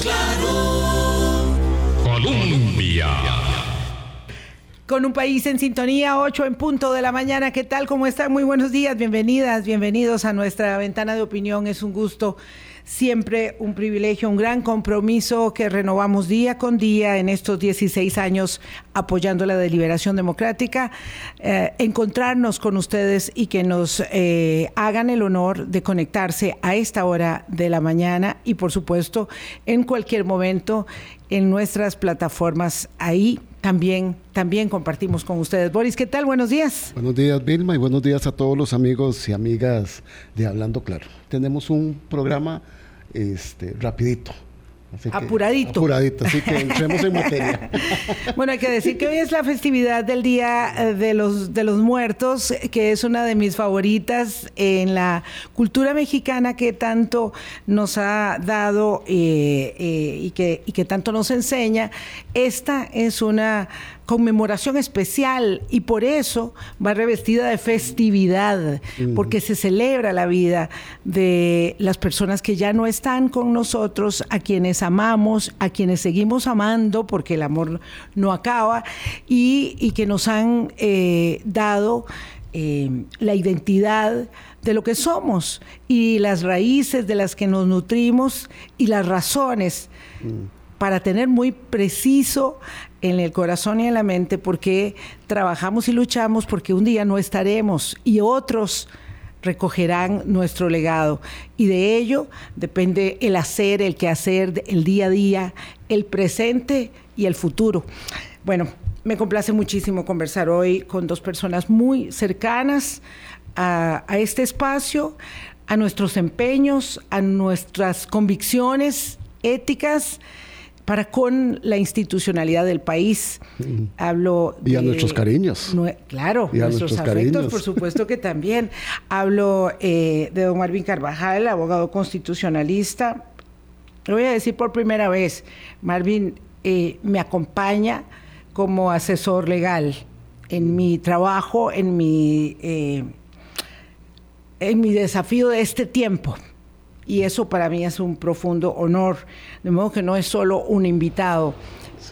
claro. Colombia. Con un país en sintonía, 8 en punto de la mañana. ¿Qué tal? ¿Cómo están? Muy buenos días, bienvenidas, bienvenidos a nuestra ventana de opinión. Es un gusto siempre un privilegio, un gran compromiso que renovamos día con día en estos 16 años apoyando la deliberación democrática, eh, encontrarnos con ustedes y que nos eh, hagan el honor de conectarse a esta hora de la mañana y por supuesto en cualquier momento en nuestras plataformas ahí también, también compartimos con ustedes. Boris, ¿qué tal? Buenos días. Buenos días, Vilma, y buenos días a todos los amigos y amigas de Hablando Claro. Tenemos un programa este, rapidito. apuradito. apuradito, así que entremos en materia. bueno, hay que decir que hoy es la festividad del Día eh, de los, de los Muertos, que es una de mis favoritas en la cultura mexicana que tanto nos ha dado eh, eh, y, que, y que tanto nos enseña. Esta es una conmemoración especial y por eso va revestida de festividad, porque se celebra la vida de las personas que ya no están con nosotros, a quienes amamos, a quienes seguimos amando, porque el amor no acaba, y, que nos han eh, dado eh, la identidad de lo que somos y las raíces de las que nos nutrimos y las razones. Mm. Para tener muy preciso en el corazón y en la mente porque trabajamos y luchamos porque un día no estaremos y otros recogerán nuestro legado. Y de ello depende el hacer, el quehacer, el día a día, el presente y el futuro. Bueno, me complace muchísimo conversar hoy con dos personas muy cercanas a, a este espacio, a nuestros empeños, a nuestras convicciones éticas para con la institucionalidad del país. Hablo de... Y a nuestros cariños. claro, y a nuestros, afectos, por supuesto que también. Hablo eh, de don Marvin Carvajal, abogado constitucionalista. Lo voy a decir por primera vez. Marvin eh, me acompaña como asesor legal en mi trabajo, en mi, eh, en mi desafío de este tiempo y eso para mí es un profundo honor, de modo que no es solo un invitado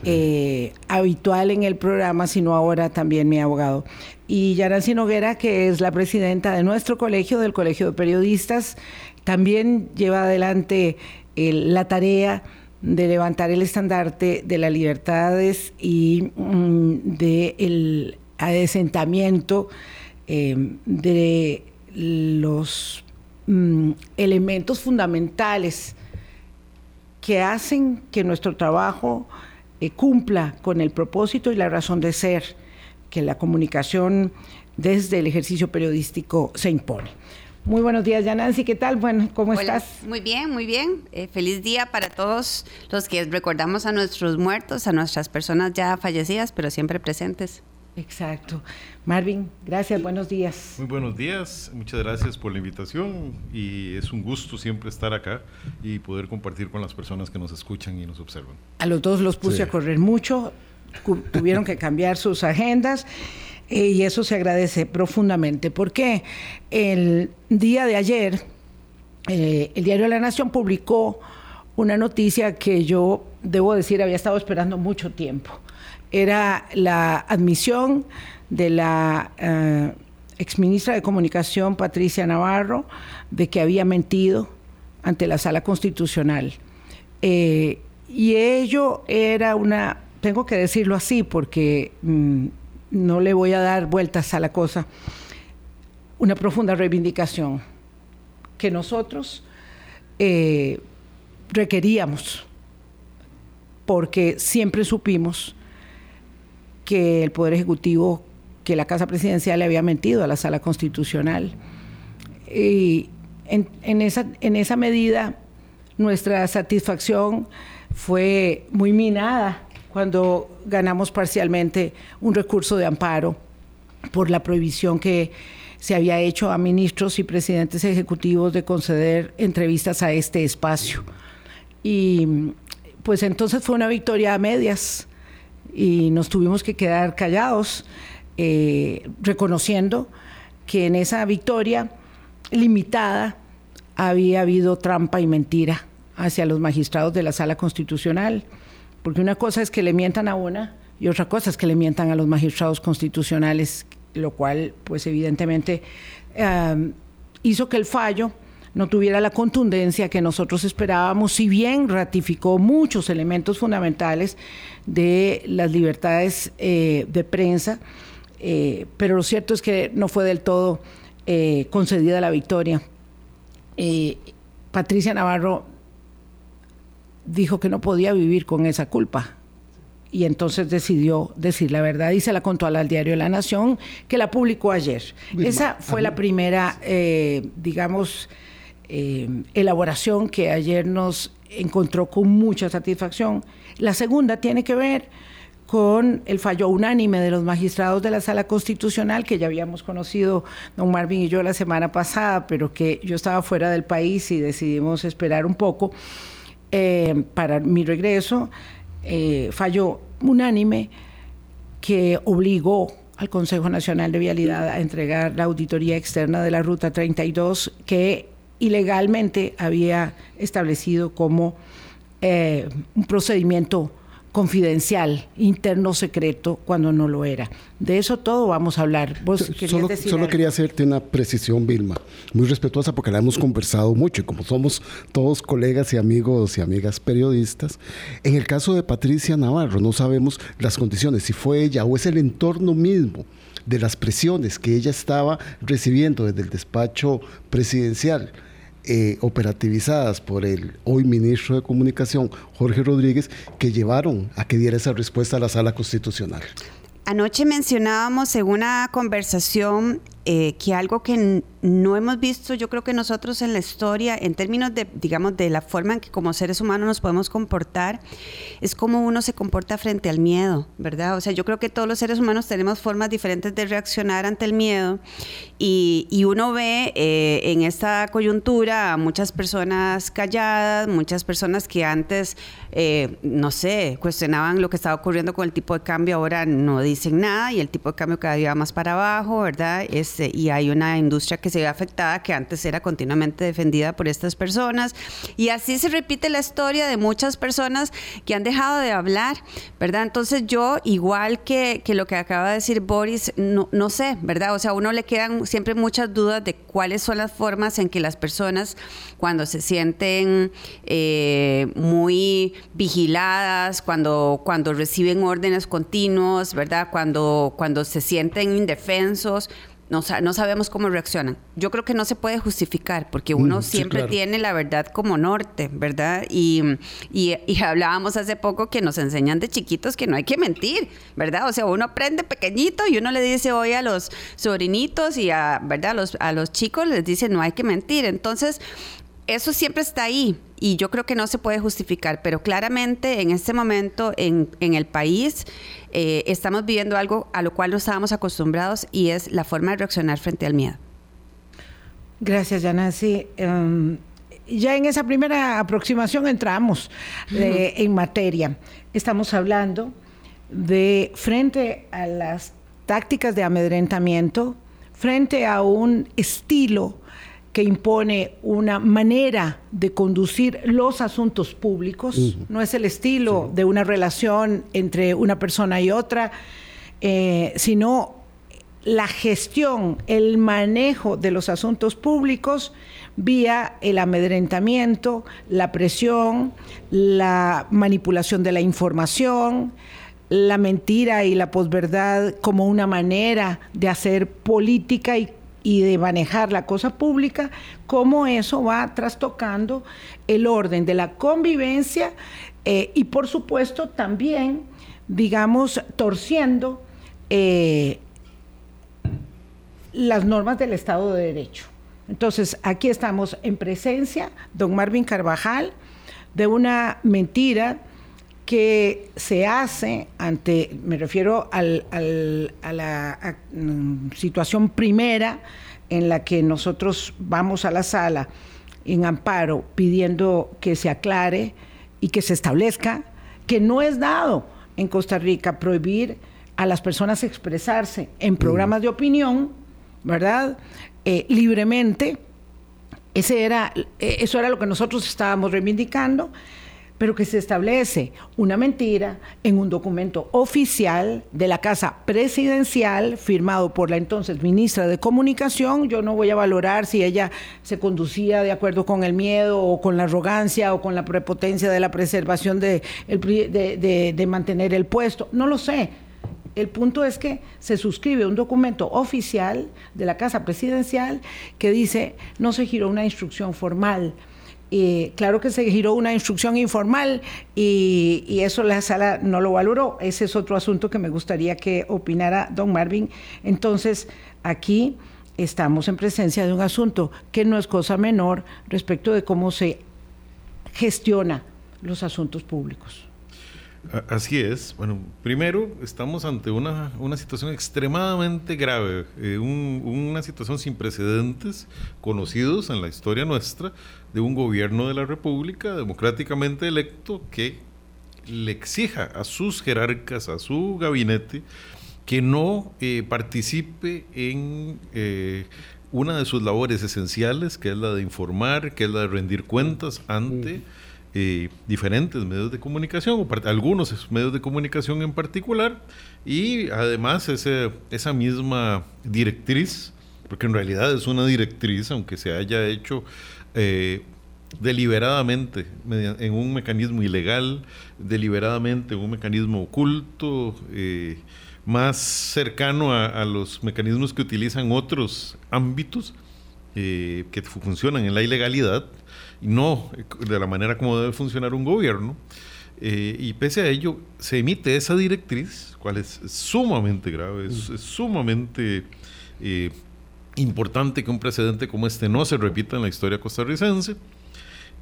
eh, habitual en el programa, sino ahora también mi abogado. Y Yarancy Noguera, que es la presidenta de nuestro colegio, del Colegio de Periodistas, también lleva adelante la tarea de levantar el estandarte de las libertades y mm, del adesentamiento eh, de los Mm, elementos fundamentales que hacen que nuestro trabajo eh, cumpla con el propósito y la razón de ser que la comunicación desde el ejercicio periodístico se impone. Muy buenos días, Nancy. ¿Qué tal? Bueno, ¿cómo estás? Muy bien, muy bien. Eh, feliz día para todos los que recordamos a nuestros muertos, a nuestras personas ya fallecidas, pero siempre presentes. Exacto. Marvin, gracias, buenos días. Muy buenos días, muchas gracias por la invitación y es un gusto siempre estar acá y poder compartir con las personas que nos escuchan y nos observan. A los dos los puse a correr mucho, tuvieron que cambiar sus agendas eh, y eso se agradece profundamente porque el día de ayer eh, el diario de la Nación publicó una noticia que yo, debo decir, había estado esperando mucho tiempo era la admisión de la eh, exministra de Comunicación, Patricia Navarro, de que había mentido ante la sala constitucional. Eh, y ello era una, tengo que decirlo así porque mm, no le voy a dar vueltas a la cosa, una profunda reivindicación que nosotros eh, requeríamos, porque siempre supimos que el Poder Ejecutivo, que la Casa Presidencial le había mentido a la Sala Constitucional. Y en, esa, en esa medida, nuestra satisfacción fue muy minada cuando ganamos parcialmente un recurso de amparo por la prohibición que se había hecho a ministros y presidentes ejecutivos de conceder entrevistas a este espacio. Y pues entonces fue una victoria a medias y nos tuvimos que quedar callados, eh, reconociendo que en esa victoria limitada había habido trampa y mentira hacia los magistrados de la sala constitucional, porque una cosa es que le mientan a una y otra cosa es que le mientan a los magistrados constitucionales, lo cual pues evidentemente eh, hizo que el fallo no tuviera la contundencia que nosotros esperábamos, si bien ratificó muchos elementos fundamentales de las libertades eh, de prensa, eh, pero lo cierto es que no fue del todo eh, concedida la victoria. Patricia Navarro dijo que no podía vivir con esa culpa y entonces decidió decir la verdad y se la contó al diario de la Nación, que la publicó ayer. Esa fue la primera, digamos, eh, elaboración que ayer nos encontró con mucha satisfacción. La segunda tiene que ver con el fallo unánime de los magistrados de la Sala Constitucional, que ya habíamos conocido don Marvin y yo la semana pasada, pero que yo estaba fuera del país y decidimos esperar un poco eh, para mi regreso. Eh, fallo unánime que obligó al Consejo Nacional de Vialidad a entregar la auditoría externa de la Ruta 32, que ilegalmente había establecido como eh, un procedimiento confidencial, interno secreto, cuando no lo era. De eso todo vamos a hablar. solo, solo quería hacerte una precisión, Vilma, muy respetuosa porque la hemos conversado mucho y como somos todos colegas y amigos y amigas periodistas, en el caso de Patricia Navarro no sabemos las condiciones, si fue ella o es el entorno mismo de las presiones que ella estaba recibiendo desde el despacho presidencial eh, operativizadas por el hoy ministro de Comunicación, Jorge Rodríguez, que llevaron a que diera esa respuesta a la sala constitucional. Anoche mencionábamos en una conversación eh, que algo que no hemos visto, yo creo que nosotros en la historia, en términos de, digamos, de la forma en que como seres humanos nos podemos comportar, es como uno se comporta frente al miedo, ¿verdad? O sea, yo creo que todos los seres humanos tenemos formas diferentes de reaccionar ante el miedo y, y uno ve eh, en esta coyuntura a muchas personas calladas, muchas personas que antes, eh, no sé, cuestionaban lo que estaba ocurriendo con el tipo de cambio, ahora no dicen nada y el tipo de cambio cada día va más para abajo, ¿verdad? Es este, y hay una industria que se ve afectada que antes era continuamente defendida por estas personas. Y así se repite la historia de muchas personas que han dejado de hablar, ¿verdad? Entonces yo, igual que, que lo que acaba de decir Boris, no, no sé, ¿verdad? O sea, a uno le quedan siempre muchas dudas de cuáles son las formas en que las personas cuando se sienten eh, muy vigiladas, cuando, cuando reciben órdenes continuos, ¿verdad? Cuando, cuando se sienten indefensos, no, no, sabemos cómo reaccionan. Yo creo que no se puede justificar porque uno siempre tiene la verdad como norte, ¿verdad? Y, y, hablábamos hace poco que nos enseñan de chiquitos que no hay que mentir, ¿verdad? O sea, uno aprende pequeñito y uno le dice hoy a los sobrinitos y a, ¿verdad? A los, a los chicos les dice no hay que mentir. Entonces, eso siempre está ahí y yo creo que no se puede justificar, pero claramente en este momento en, en el país eh, estamos viviendo algo a lo cual no estábamos acostumbrados y es la forma de reaccionar frente al miedo. Gracias, Yanasi. Em, ya en esa primera aproximación entramos eh, en materia. Estamos hablando de frente a las tácticas de amedrentamiento, frente a un estilo que impone una manera de conducir los asuntos públicos, no es el estilo de una relación entre una persona y otra, eh, sino la gestión, el manejo de los asuntos públicos vía el amedrentamiento, la presión, la manipulación de la información, la mentira y la posverdad como una manera de hacer política y y de manejar la cosa pública, cómo eso va trastocando el orden de la convivencia eh, y por supuesto también, digamos, torciendo eh, las normas del Estado de Derecho. Entonces, aquí estamos en presencia, don Marvin Carvajal, de una mentira que se hace ante, me refiero al, a la mm, situación primera en la que nosotros vamos a la sala en amparo pidiendo que se aclare y que se establezca que no es dado en Costa Rica prohibir a las personas expresarse en programas de opinión, ¿verdad? Eh, libremente. Ese era, eh, eso era lo que nosotros estábamos reivindicando pero que se establece una mentira en un documento oficial de la Casa Presidencial firmado por la entonces ministra de Comunicación. Yo no voy a valorar si ella se conducía de acuerdo con el miedo o con la arrogancia o con la prepotencia de la preservación de, mantener el puesto. No lo sé. El punto es que se suscribe un documento oficial de la Casa Presidencial que dice no se giró una instrucción formal claro que se giró una instrucción informal y, eso la sala no lo valoró. Ese es otro asunto que me gustaría que opinara don Marvin. Entonces, aquí estamos en presencia de un asunto que no es cosa menor respecto de cómo se gestiona los asuntos públicos. Así es. Bueno, primero estamos ante una, situación extremadamente grave, eh, una situación sin precedentes conocidos en la historia nuestra de un gobierno de la República democráticamente electo que le exija a sus jerarcas, a su gabinete, que no eh, participe en eh, una de sus labores esenciales, que es la de informar, que es la de rendir cuentas ante... Eh, diferentes medios de comunicación, o algunos medios de comunicación en particular, y además esa misma directriz, porque en realidad es una directriz, aunque se haya hecho eh, deliberadamente en un mecanismo ilegal, deliberadamente en un mecanismo oculto, eh, más cercano a, los mecanismos que utilizan otros ámbitos que funcionan en la ilegalidad, no de la manera como debe funcionar un gobierno. Eh, y pese a ello, se emite esa directriz, cual es sumamente grave, es, sumamente eh, importante que un precedente como este no se repita en la historia costarricense.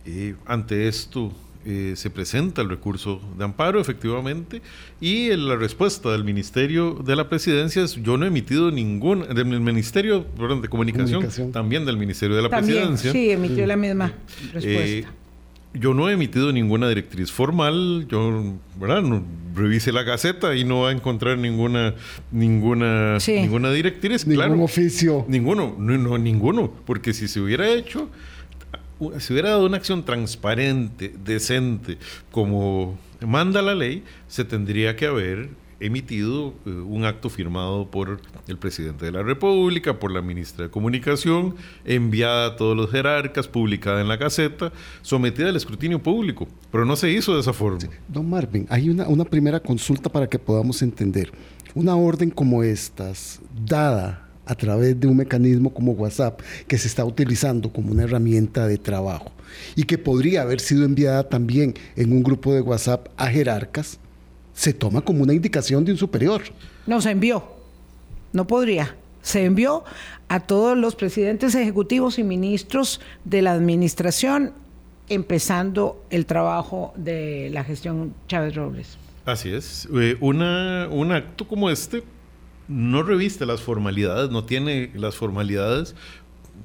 Eh, ante esto, eh, se presenta el recurso de amparo, efectivamente, y la respuesta del Ministerio de la Presidencia es, yo no he emitido ningún, del Ministerio de Comunicación, también del Ministerio de la Presidencia. Sí, emitió la misma eh, respuesta. yo no he emitido ninguna directriz formal, yo, ¿verdad? No, revise la gaceta y no va a encontrar ninguna ninguna ninguna directriz, ningún oficio. Ninguno, no, no, ninguno, porque si se hubiera hecho si hubiera dado una acción transparente, decente, como manda la ley, se tendría que haber emitido eh, un acto firmado por el presidente de la República, por la ministra de Comunicación, enviada a todos los jerarcas, publicada en la Gaceta, sometida al escrutinio público. Pero no se hizo de esa forma. Don Marvin, hay una, una primera consulta para que podamos entender. Una orden como estas, dada a través de un mecanismo como WhatsApp que se está utilizando como una herramienta de trabajo y que podría haber sido enviada también en un grupo de WhatsApp a jerarcas, se toma como una indicación de un superior. No, se envió. No podría. Se envió a todos los presidentes ejecutivos y ministros de la administración, empezando el trabajo de la gestión Chávez Robles. Así es. Eh, una, un acto como este no reviste las formalidades, no tiene las formalidades,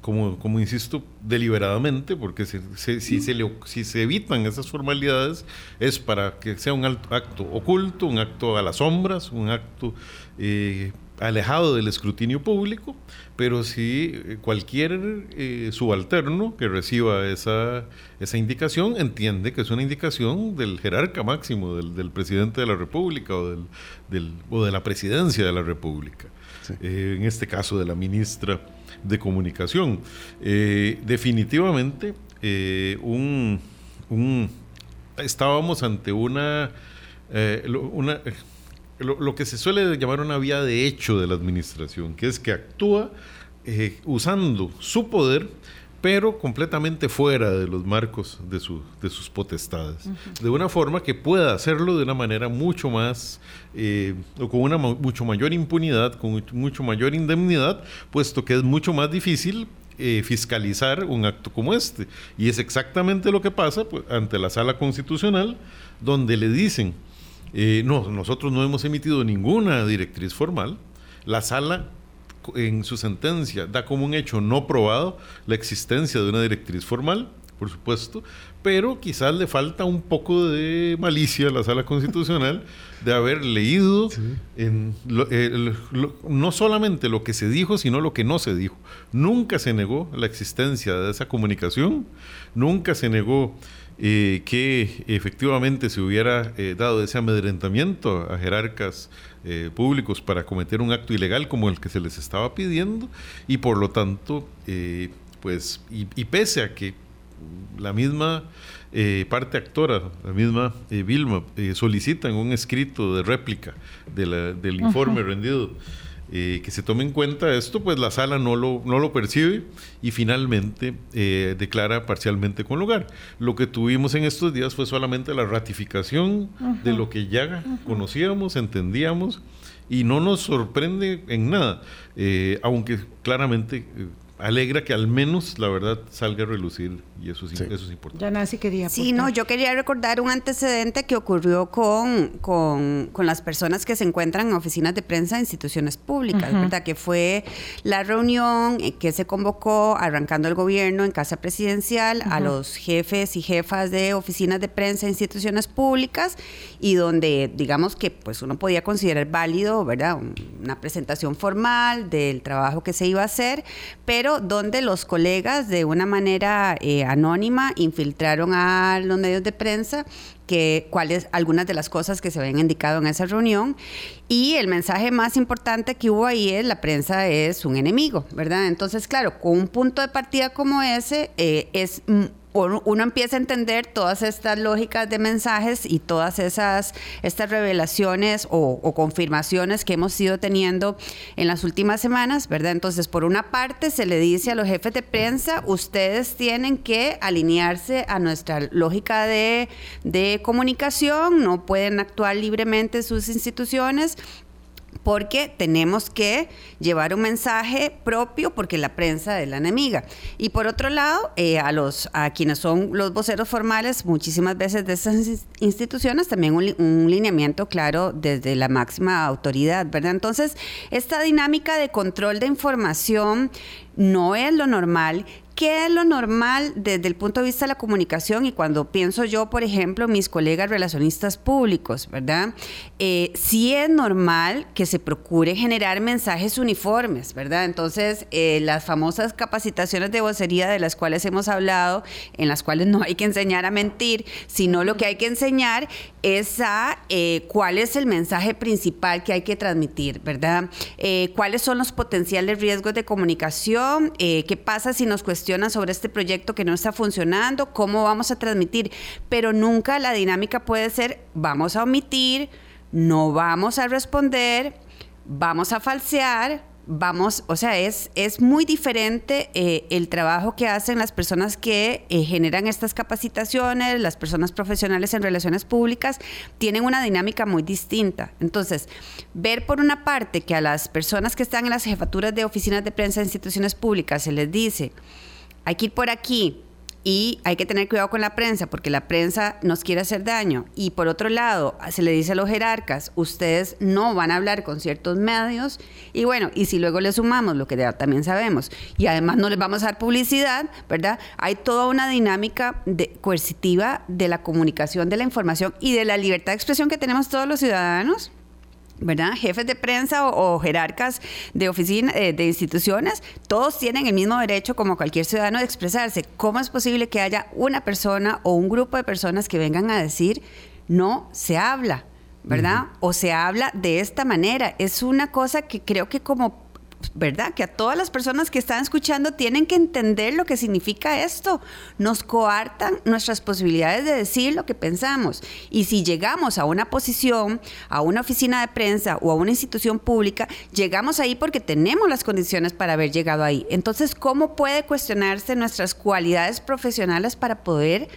como, como insisto, deliberadamente, porque si, se si se evitan esas formalidades es para que sea un acto oculto, un acto a las sombras, un acto eh, alejado del escrutinio público, pero si eh, cualquier eh, subalterno que reciba esa, esa indicación entiende que es una indicación del jerarca máximo, del, presidente de la República o, del, o de la presidencia de la República, eh, en este caso de la ministra de Comunicación. definitivamente, un, estábamos ante una... una lo, que se suele llamar una vía de hecho de la administración, que es que actúa eh, usando su poder, pero completamente fuera de los marcos de, de sus potestades. De una forma que pueda hacerlo de una manera mucho más, eh, o con una mucho mayor impunidad, con mucho mayor indemnidad, puesto que es mucho más difícil eh, fiscalizar un acto como este. Y es exactamente lo que pasa pues, ante la sala constitucional, donde le dicen eh, no, nosotros no hemos emitido ninguna directriz formal. La sala en su sentencia da como un hecho no probado la existencia de una directriz formal, por supuesto, pero quizás le falta un poco de malicia a la sala constitucional de haber leído en eh, no solamente lo que se dijo, sino lo que no se dijo. Nunca se negó la existencia de esa comunicación, nunca se negó eh, que efectivamente se hubiera eh, dado ese amedrentamiento a jerarcas públicos para cometer un acto ilegal como el que se les estaba pidiendo y por lo tanto, pues, y pese a que la misma eh, parte actora, la misma eh, Vilma, eh, solicitan un escrito de réplica del informe rendido. Que se tome en cuenta esto, pues la sala no lo, no lo percibe y finalmente declara parcialmente con lugar. Lo que tuvimos en estos días fue solamente la ratificación de lo que ya conocíamos, entendíamos y no nos sorprende en nada, aunque claramente alegra que al menos la verdad salga a relucir y eso, eso es importante. Ya Nancy quería. Sí, no, yo quería recordar un antecedente que ocurrió con, con, con, las personas que se encuentran en oficinas de prensa de instituciones públicas, ¿verdad? Que fue la reunión que se convocó arrancando el gobierno en Casa Presidencial a los jefes y jefas de oficinas de prensa de instituciones públicas y donde, digamos que pues uno podía considerar válido, ¿verdad? Una presentación formal del trabajo que se iba a hacer, pero donde los colegas de una manera eh, anónima infiltraron a los medios de prensa que cuáles algunas de las cosas que se habían indicado en esa reunión y el mensaje más importante que hubo ahí es la prensa es un enemigo, ¿verdad? Entonces, claro, con un punto de partida como ese eh, es uno empieza a entender todas estas lógicas de mensajes y todas esas estas revelaciones o, confirmaciones que hemos ido teniendo en las últimas semanas, ¿verdad? Entonces, por una parte, se le dice a los jefes de prensa, ustedes tienen que alinearse a nuestra lógica de, de comunicación, no pueden actuar libremente en sus instituciones, porque tenemos que llevar un mensaje propio porque la prensa es la enemiga. Y por otro lado, eh, a, los, a quienes son los voceros formales, muchísimas veces de esas instituciones, también un, un lineamiento claro desde la máxima autoridad, ¿verdad? Entonces, esta dinámica de control de información no es lo normal ¿Qué es lo normal desde el punto de vista de la comunicación? Y cuando pienso yo, por ejemplo, mis colegas relacionistas públicos, ¿verdad? Eh, sí es normal que se procure generar mensajes uniformes, ¿verdad? Entonces, eh, las famosas capacitaciones de vocería de las cuales hemos hablado, en las cuales no hay que enseñar a mentir, sino lo que hay que enseñar es a eh, cuál es el mensaje principal que hay que transmitir, ¿verdad? cuáles son los potenciales riesgos de comunicación, qué pasa si nos cuestionamos sobre este proyecto que no está funcionando, cómo vamos a transmitir, pero nunca la dinámica puede ser vamos a omitir, no vamos a responder, vamos a falsear, vamos, o sea, es, es muy diferente eh, el trabajo que hacen las personas que eh, generan estas capacitaciones, las personas profesionales en relaciones públicas, tienen una dinámica muy distinta. Entonces, ver por una parte que a las personas que están en las jefaturas de oficinas de prensa de instituciones públicas se les dice, hay que ir por aquí y hay que tener cuidado con la prensa porque la prensa nos quiere hacer daño. Y por otro lado, se le dice a los jerarcas, ustedes no van a hablar con ciertos medios y bueno, y si luego le sumamos lo que también sabemos y además no les vamos a dar publicidad, ¿verdad? Hay toda una dinámica de, coercitiva de la comunicación de la información y de la libertad de expresión que tenemos todos los ciudadanos ¿verdad? Jefes de prensa o, jerarcas de oficina, eh, de instituciones, todos tienen el mismo derecho como cualquier ciudadano de expresarse. ¿Cómo es posible que haya una persona o un grupo de personas que vengan a decir no se habla? ¿verdad? O se habla de esta manera. Es una cosa que creo que como ¿verdad? Que a todas las personas que están escuchando tienen que entender lo que significa esto. Nos coartan nuestras posibilidades de decir lo que pensamos. Y si llegamos a una posición, a una oficina de prensa o a una institución pública, llegamos ahí porque tenemos las condiciones para haber llegado ahí. Entonces, ¿cómo puede cuestionarse nuestras cualidades profesionales para poder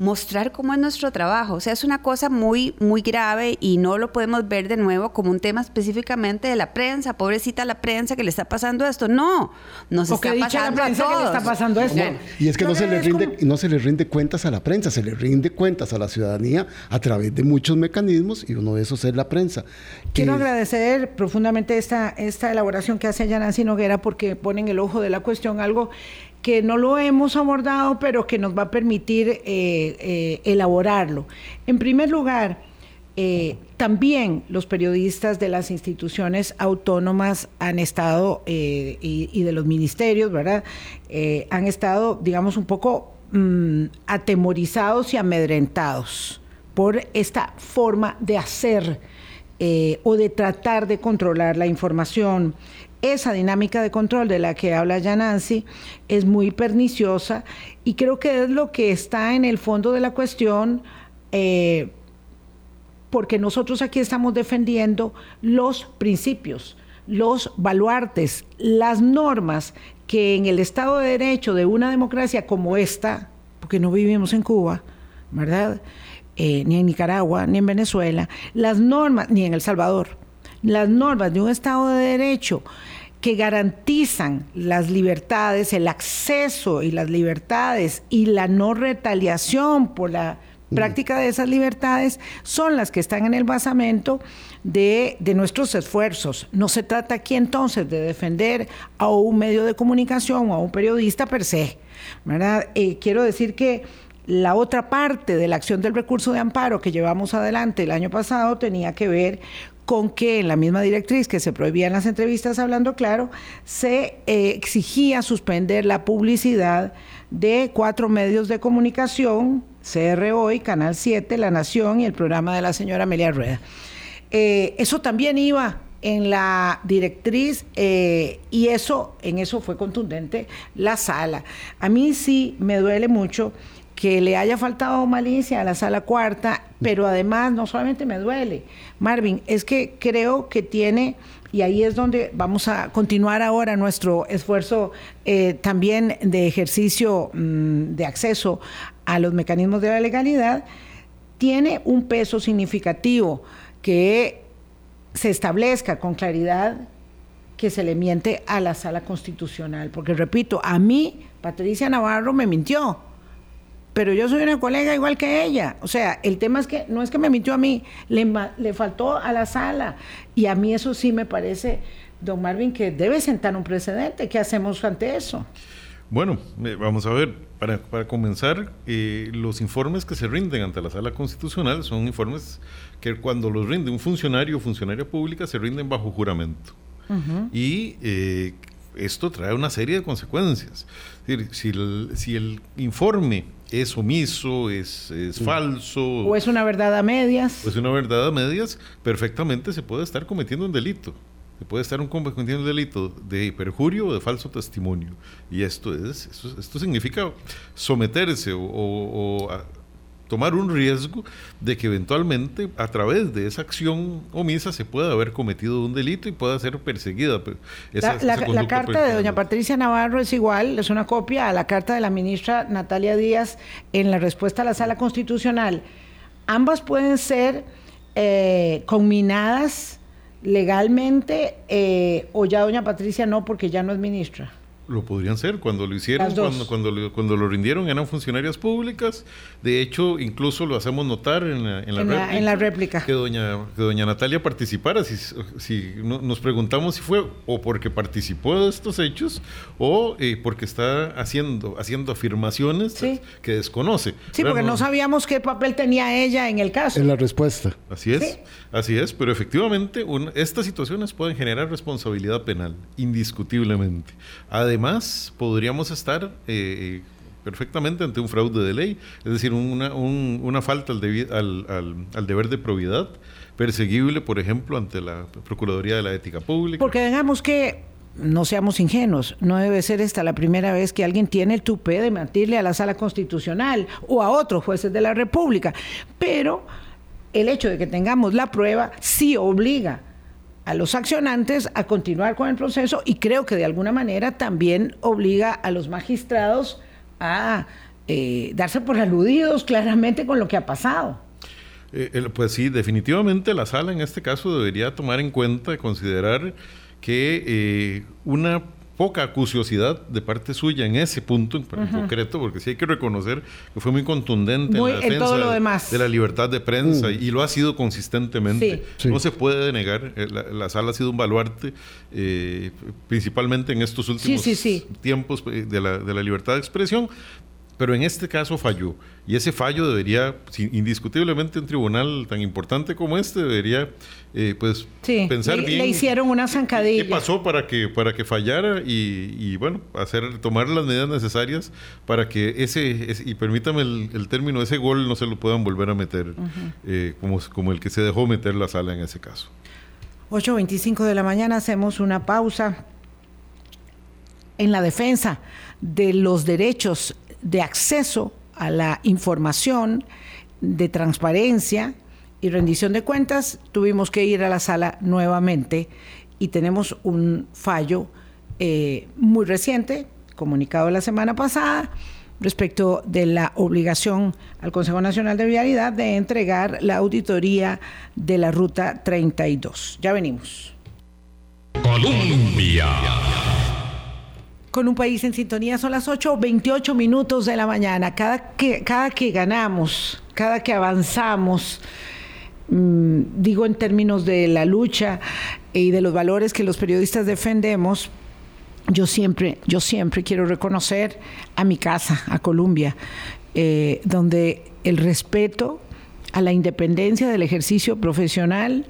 mostrar cómo es nuestro trabajo. O sea, es una cosa muy, muy grave y no lo podemos ver de nuevo como un tema específicamente de la prensa. Pobrecita la prensa que le está pasando esto. No, nos está pasando a todos. Que le está pasando esto. y es que no, se le rinde, no se le rinde cuentas a la prensa, se le rinde cuentas a la ciudadanía a través de muchos mecanismos y uno de esos es la prensa. Quiero agradecer profundamente esta, esta elaboración que hace Yanancy Noguera porque ponen el ojo de la cuestión algo que no lo hemos abordado, pero que nos va a permitir eh, eh, elaborarlo. En primer lugar, eh, también los periodistas de las instituciones autónomas han estado, y, de los ministerios, ¿verdad? han estado, digamos, un poco mm, atemorizados y amedrentados por esta forma de hacer o de tratar de controlar la información esa dinámica de control de la que habla ya Nancy es muy perniciosa y creo que es lo que está en el fondo de la cuestión, eh, porque nosotros aquí estamos defendiendo los principios, los baluartes, las normas que en el Estado de Derecho de una democracia como esta, porque no vivimos en Cuba, ¿verdad? Eh, ni en Nicaragua, ni en Venezuela, las normas, ni en El Salvador, las normas de un Estado de Derecho que garantizan las libertades, el acceso y las libertades y la no retaliación por la mm. práctica de esas libertades son las que están en el basamento de, nuestros esfuerzos. No se trata aquí entonces de defender a un medio de comunicación o a un periodista per se. ¿verdad? Eh, quiero decir que la otra parte de la acción del recurso de amparo que llevamos adelante el año pasado tenía que ver con que en la misma directriz que se prohibían las entrevistas hablando claro, se eh, exigía suspender la publicidad de cuatro medios de comunicación, CR Hoy, Canal 7, La Nación y el programa de la señora Amelia Rueda. Eh, eso también iba en la directriz eh, y eso, en eso fue contundente la sala. A mí sí me duele mucho que le haya faltado malicia a la sala cuarta, pero además no solamente me duele, Marvin, es que creo que tiene, y ahí es donde vamos a continuar ahora nuestro esfuerzo eh, también de ejercicio mm, de acceso a los mecanismos de la legalidad, tiene un peso significativo que se establezca con claridad que se le miente a la sala constitucional, porque repito, a mí Patricia Navarro me mintió pero yo soy una colega igual que ella. O sea, el tema es que no es que me mintió a mí, le, le faltó a la sala. Y a mí eso sí me parece, don Marvin, que debe sentar un precedente. ¿Qué hacemos ante eso? Bueno, eh, vamos a ver, para, para comenzar, eh, los informes que se rinden ante la sala constitucional son informes que cuando los rinde un funcionario o funcionaria pública se rinden bajo juramento. Y eh, esto trae una serie de consecuencias. si si el informe es omiso, es, falso. O es una verdad a medias. O es una verdad a medias, perfectamente se puede estar cometiendo un delito. Se puede estar cometiendo un delito de perjurio o de falso testimonio. Y esto es, esto, significa someterse o, tomar un riesgo de que eventualmente a través de esa acción omisa se pueda haber cometido un delito y pueda ser perseguida. la, carta de doña Patricia Navarro es igual, es una copia a la carta de la ministra Natalia Díaz en la respuesta a la sala constitucional. Ambas pueden ser eh, conminadas legalmente eh, o ya doña Patricia no porque ya no es ministra. Lo podrían ser. Cuando lo hicieron, cuando, cuando, lo, cuando lo rindieron, eran funcionarias públicas. De hecho, incluso lo hacemos notar en la, en la, en la, réplica, Que doña, que doña Natalia participara. Si, si nos preguntamos si fue o porque participó de estos hechos o eh, porque está haciendo, haciendo afirmaciones que desconoce. Sí, porque no, sabíamos qué papel tenía ella en el caso. En la respuesta. Así es, así es. Pero efectivamente, estas situaciones pueden generar responsabilidad penal, indiscutiblemente. Además, podríamos estar eh, perfectamente ante un fraude de ley, es decir, una, falta al, al, deber de probidad perseguible, por ejemplo, ante la Procuraduría de la Ética Pública. Porque digamos que no seamos ingenuos, no debe ser esta la primera vez que alguien tiene el tupé de mentirle a la sala constitucional o a otros jueces de la República, pero el hecho de que tengamos la prueba sí obliga a los accionantes a continuar con el proceso y creo que de alguna manera también obliga a los magistrados a eh, darse por aludidos claramente con lo que ha pasado. Eh, pues sí, definitivamente la sala en este caso debería tomar en cuenta y considerar que eh, una poca acuciosidad de parte suya en ese punto en, concreto, porque sí hay que reconocer que fue muy contundente en la defensa de, la libertad de prensa mm. y lo ha sido consistentemente. No se puede negar, eh, la, sala ha sido un baluarte, eh, principalmente en estos últimos tiempos eh, de la, de la libertad de expresión, pero en este caso falló. Y ese fallo debería, indiscutiblemente un tribunal tan importante como este, debería eh, pues pensar bien. Le hicieron una zancadilla. ¿Qué pasó para que, para que fallara? Y, bueno, hacer, tomar las medidas necesarias para que ese, y permítame el, término, ese gol no se lo puedan volver a meter eh, como, como el que se dejó meter la sala en ese caso. 8.25 de la mañana hacemos una pausa en la defensa de los derechos de acceso a la información, de transparencia y rendición de cuentas, tuvimos que ir a la sala nuevamente y tenemos un fallo eh, muy reciente, comunicado la semana pasada, respecto de la obligación al Consejo Nacional de Vialidad de entregar la auditoría de la Ruta 32. Ya venimos. Colombia con un país en sintonía. Son las 8.28 minutos de la mañana. Cada que, cada que ganamos, cada que avanzamos, mm, digo en términos de la lucha y de los valores que los periodistas defendemos, yo siempre, yo siempre quiero reconocer a mi casa, a Colombia, eh, donde el respeto a la independencia del ejercicio profesional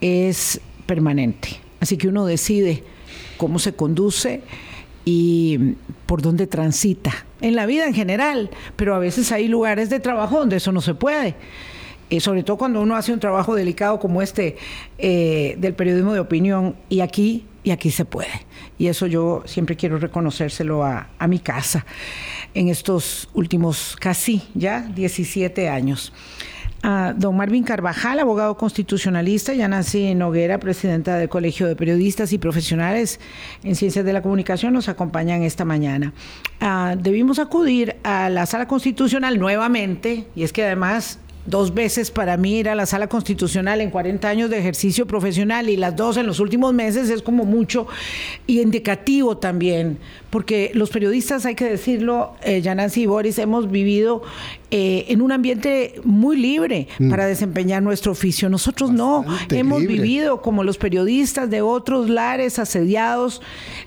es permanente. Así que uno decide cómo se conduce y por dónde transita, en la vida en general, pero a veces hay lugares de trabajo donde eso no se puede. Eh, sobre todo cuando uno hace un trabajo delicado como este eh, del periodismo de opinión, y aquí, y aquí se puede. Y eso yo siempre quiero reconocérselo a, a mi casa en estos últimos casi ya 17 años don Marvin Carvajal, abogado constitucionalista, y a Nancy Noguera, presidenta del Colegio de Periodistas y Profesionales en Ciencias de la Comunicación, nos acompañan esta mañana. Ah, debimos acudir a la sala constitucional nuevamente, y es que además dos veces para mí ir a la sala constitucional en 40 años de ejercicio profesional y las dos en los últimos meses es como mucho y indicativo también, porque los periodistas, hay que decirlo, eh, y Boris, hemos vivido eh, en un ambiente muy libre mm. para desempeñar nuestro oficio. Nosotros no, hemos vivido como los periodistas de otros lares asediados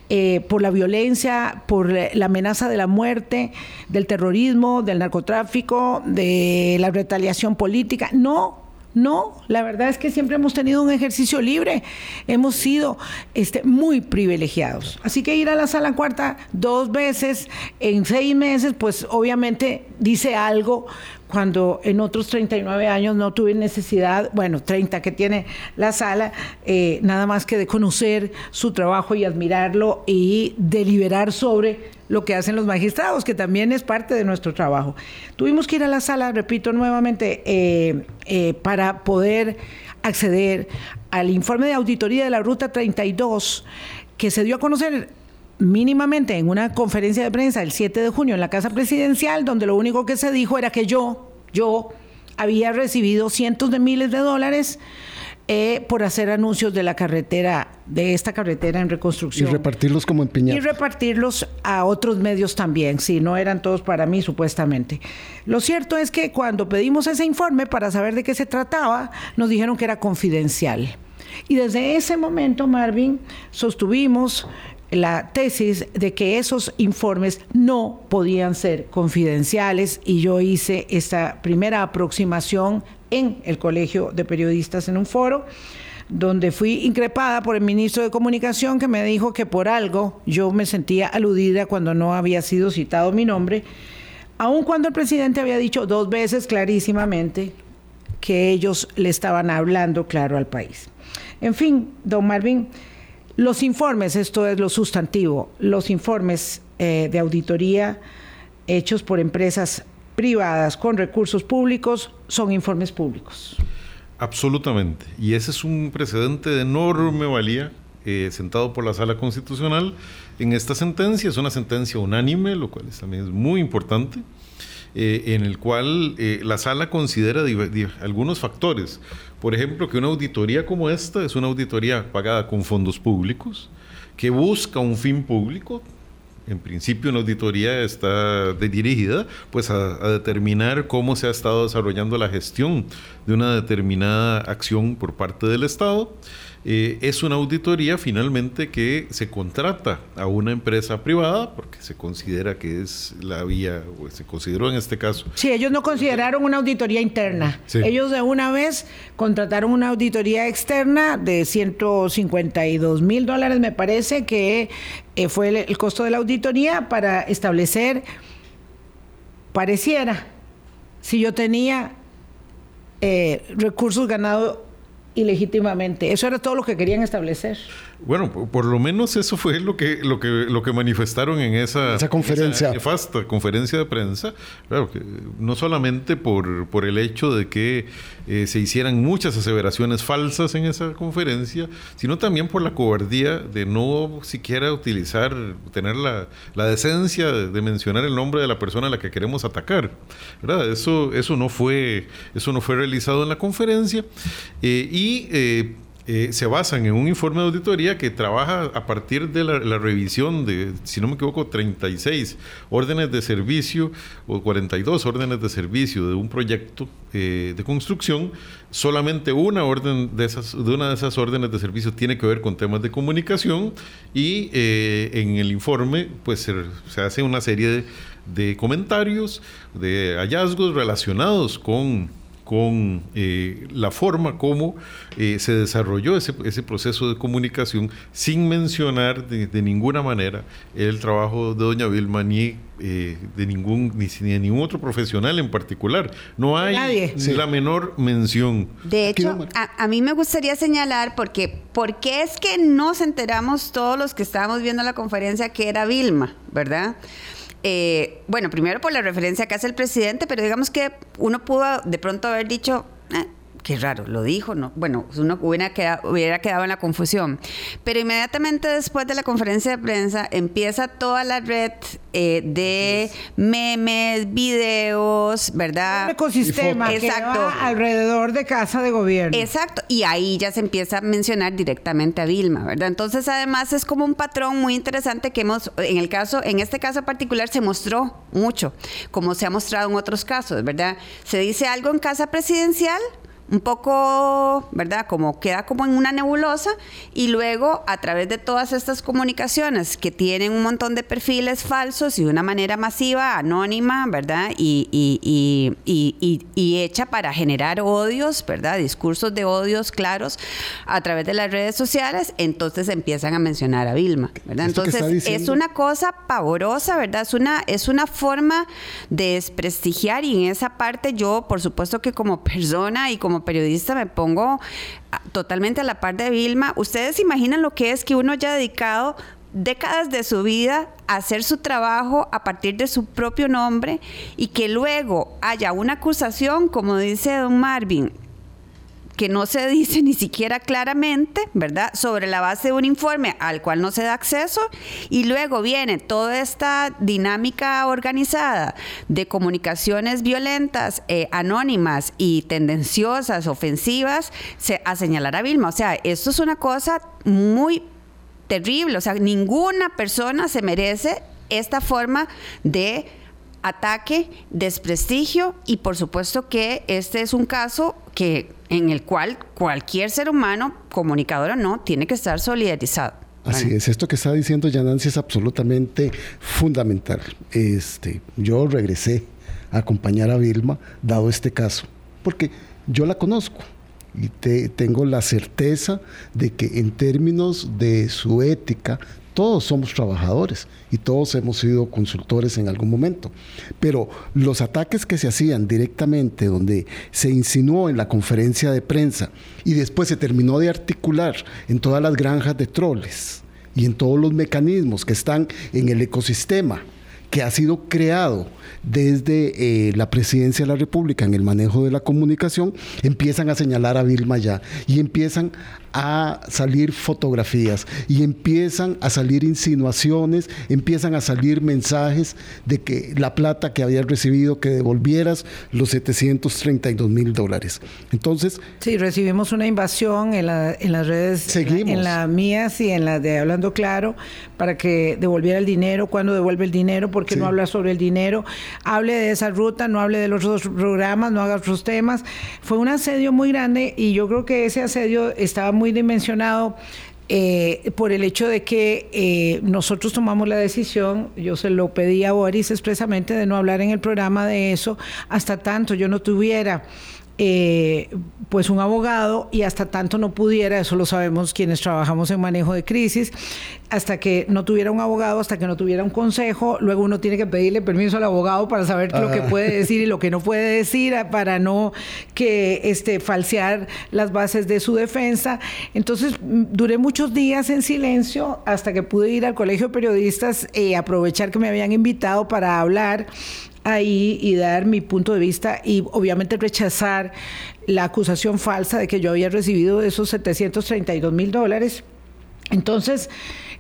eh, por la violencia, por la amenaza de la muerte, del terrorismo, del narcotráfico, de la retaliación política. No, no, la verdad es que siempre hemos tenido un ejercicio libre, hemos sido este, muy privilegiados. Así que ir a la sala cuarta dos veces en seis meses, pues obviamente dice algo cuando en otros 39 años no tuve necesidad, bueno, 30 que tiene la sala, eh, nada más que de conocer su trabajo y admirarlo y deliberar sobre lo que hacen los magistrados, que también es parte de nuestro trabajo. Tuvimos que ir a la sala, repito nuevamente, eh, eh, para poder acceder al informe de auditoría de la Ruta 32 que se dio a conocer mínimamente en una conferencia de prensa el 7 de junio en la Casa Presidencial, donde lo único que se dijo era que yo, yo había recibido cientos de miles de dólares eh, por hacer anuncios de la carretera, de esta carretera en reconstrucción. Y repartirlos como en Y repartirlos a otros medios también, si no eran todos para mí, supuestamente. Lo cierto es que cuando pedimos ese informe para saber de qué se trataba, nos dijeron que era confidencial. Y desde ese momento, Marvin, sostuvimos la tesis de que esos informes no podían ser confidenciales y yo hice esta primera aproximación en el Colegio de Periodistas en un foro donde fui increpada por el ministro de Comunicación que me dijo que por algo yo me sentía aludida cuando no había sido citado mi nombre, aun cuando el presidente había dicho dos veces clarísimamente que ellos le estaban hablando claro al país. En fin, don Marvin, los informes, esto es lo sustantivo, los informes eh, de auditoría hechos por empresas privadas con recursos públicos son informes públicos. Absolutamente. Y ese es un precedente de enorme valía eh, sentado por la Sala Constitucional en esta sentencia. Es una sentencia unánime, lo cual también es muy importante. Eh, en el cual la sala considera algunos factores. Por ejemplo, que una auditoría como esta es una auditoría pagada con fondos públicos, que busca un fin público, en principio una auditoría está dirigida pues a, a, determinar cómo se ha estado desarrollando la gestión de una determinada acción por parte del Estado eh, es una auditoría finalmente que se contrata a una empresa privada porque se considera que es la vía, o se consideró en este caso. Sí, ellos no consideraron una auditoría interna. Ellos de una vez contrataron una auditoría externa de 152 mil dólares, me parece que eh, fue el, el costo de la auditoría para establecer, pareciera, si yo tenía eh, recursos ganados ilegítimamente. Eso era todo lo que querían establecer. Bueno, por lo menos eso fue lo que, lo que, lo que manifestaron en esa, esa conferencia. nefasta conferencia de prensa. Claro, que no solamente por, por el hecho de que eh, se hicieran muchas aseveraciones falsas en esa conferencia, sino también por la cobardía de no siquiera utilizar, tener la, la decencia de, mencionar el nombre de la persona a la que queremos atacar. ¿verdad? Eso, eso, no, fue, eso no fue realizado en la conferencia. Eh, y eh, eh, se basan en un informe de auditoría que trabaja a partir de la, revisión de, si no me equivoco, 36 órdenes de servicio o 42 órdenes de servicio de un proyecto eh, de construcción. Solamente una orden de esas, de una de esas órdenes de servicio tiene que ver con temas de comunicación y eh, en el informe, pues se, hace una serie de, de comentarios, de hallazgos relacionados con con eh, la forma como eh, se desarrolló ese, ese, proceso de comunicación sin mencionar de, ninguna manera el trabajo de doña Vilma ni eh, de ningún ni, de ningún otro profesional en particular. No hay la menor mención. De hecho, a, a, mí me gustaría señalar porque ¿por qué es que nos enteramos todos los que estábamos viendo la conferencia que era Vilma, ¿verdad? Eh, bueno, primero por la referencia que hace el presidente, pero digamos que uno pudo de pronto haber dicho, qué raro, lo dijo, ¿no? Bueno, uno hubiera quedado, hubiera quedado en la confusión. Pero inmediatamente después de la conferencia de prensa empieza toda la red eh, de memes, videos, ¿verdad? Un ecosistema Exacto. alrededor de casa de gobierno. Exacto. Y ahí ya se empieza a mencionar directamente a Vilma, ¿verdad? Entonces, además es como un patrón muy interesante que hemos, en el caso, en este caso particular, se mostró mucho, como se ha mostrado en otros casos, ¿verdad? Se dice algo en casa presidencial un poco, ¿verdad? Como queda como en una nebulosa y luego a través de todas estas comunicaciones que tienen un montón de perfiles falsos y de una manera masiva, anónima, ¿verdad? Y, y, y, y, hecha para generar odios, ¿verdad? Discursos de odios claros a través de las redes sociales, entonces empiezan a mencionar a Vilma, ¿verdad? Entonces es una cosa pavorosa, ¿verdad? Es una, es una forma de desprestigiar y en esa parte yo, por supuesto que como persona y como como periodista me pongo totalmente a la par de Vilma. ¿Ustedes imaginan lo que es que uno haya dedicado décadas de su vida a hacer su trabajo a partir de su propio nombre y que luego haya una acusación, como dice don Marvin, que no se dice ni siquiera claramente, ¿verdad? Sobre la base de un informe al cual no se da acceso y luego viene toda esta dinámica organizada de comunicaciones violentas, eh, anónimas y tendenciosas, ofensivas, a señalar a Vilma. O sea, esto es una cosa muy terrible. O sea, ninguna persona se merece esta forma de ataque, desprestigio y por supuesto que este es un caso que en el cual cualquier ser humano, comunicador o no, tiene que estar solidarizado. Así es, esto que está diciendo Yanancy es absolutamente fundamental. Este, yo regresé a acompañar a Vilma, dado este caso, porque yo la conozco y tengo la certeza de que en términos de su ética, todos somos trabajadores y todos hemos sido consultores en algún momento. Pero los ataques que se hacían directamente, donde se insinuó en la conferencia de prensa y después se terminó de articular en todas las granjas de troles y en todos los mecanismos que están en el ecosistema que ha sido creado desde eh, la presidencia de la República en el manejo de la comunicación, empiezan a señalar a Vilma ya y empiezan a salir fotografías y empiezan a salir insinuaciones, empiezan a salir mensajes de que la plata que habías recibido, que devolvieras los 732 mil dólares. Entonces... Sí, recibimos una invasión en, en las redes, seguimos. en las mías y en las de Hablando Claro, para que devolviera el dinero, cuando devuelve el dinero, porque no habla sobre el dinero, hable de esa ruta, no hable de los otros programas, no haga otros temas. Fue un asedio muy grande y yo creo que ese asedio estaba muy muy dimensionado eh, por el hecho de que eh, nosotros tomamos la decisión, yo se lo pedí a Boris expresamente de no hablar en el programa de eso hasta tanto yo no tuviera eh, pues un abogado y hasta tanto no pudiera, eso lo sabemos quienes trabajamos en manejo de crisis, hasta que no tuviera un abogado, hasta que no tuviera un consejo, luego uno tiene que pedirle permiso al abogado para saber lo que ah. puede decir y lo que no puede decir, para no que este falsear las bases de su defensa. Entonces duré muchos días en silencio hasta que pude ir al colegio de periodistas y aprovechar que me habían invitado para hablar ahí y dar mi punto de vista y obviamente rechazar la acusación falsa de que yo había recibido esos 732 mil dólares. Entonces,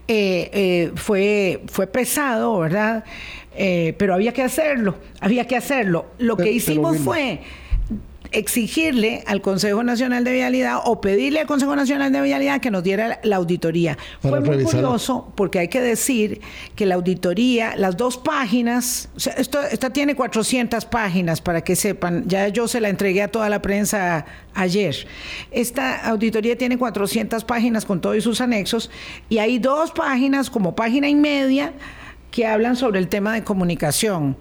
eh, eh, fue, fue pesado, ¿verdad? Eh, pero había que hacerlo, había que hacerlo. Lo que hicimos fue exigirle al Consejo Nacional de Vialidad o pedirle al Consejo Nacional de Vialidad que nos diera la auditoría. Fue muy curioso porque hay que decir que la auditoría, las dos páginas, o sea, esto, esta tiene 400 páginas para que sepan, ya yo se la entregué a toda la prensa ayer. Esta auditoría tiene 400 páginas con todos sus anexos y hay dos páginas como página y media que hablan sobre el tema de comunicación.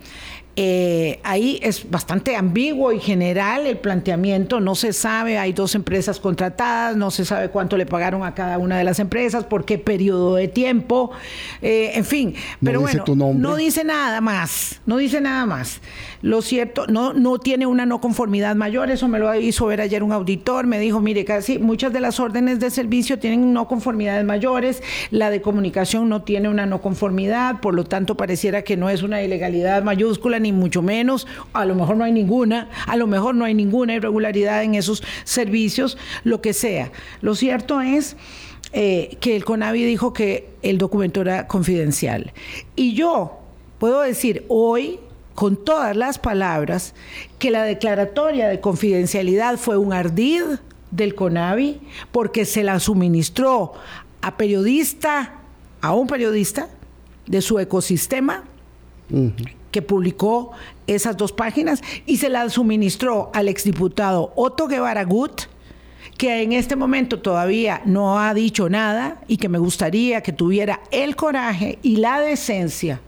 Eh, ahí es bastante ambiguo y general el planteamiento, no se sabe, hay dos empresas contratadas, no se sabe cuánto le pagaron a cada una de las empresas, por qué periodo de tiempo, eh, en fin, pero bueno, no dice nada más, no dice nada más. Lo cierto, no, no tiene una no conformidad mayor, eso me lo hizo ver ayer un auditor, me dijo, mire, casi muchas de las órdenes de servicio tienen no conformidades mayores, la de comunicación no tiene una no conformidad, por lo tanto pareciera que no es una ilegalidad mayúscula, ni mucho menos, a lo mejor no hay ninguna, a lo mejor no hay ninguna irregularidad en esos servicios, lo que sea. Lo cierto es... Eh, que el CONAVI dijo que el documento era confidencial. Y yo puedo decir hoy, con todas las palabras que la declaratoria de confidencialidad fue un ardid del CONAVI porque se la suministró a periodista, a un periodista de su ecosistema que publicó esas dos páginas y se la suministró al exdiputado Otto Guevara Gut que en este momento todavía no ha dicho nada y que me gustaría que tuviera el coraje y la decencia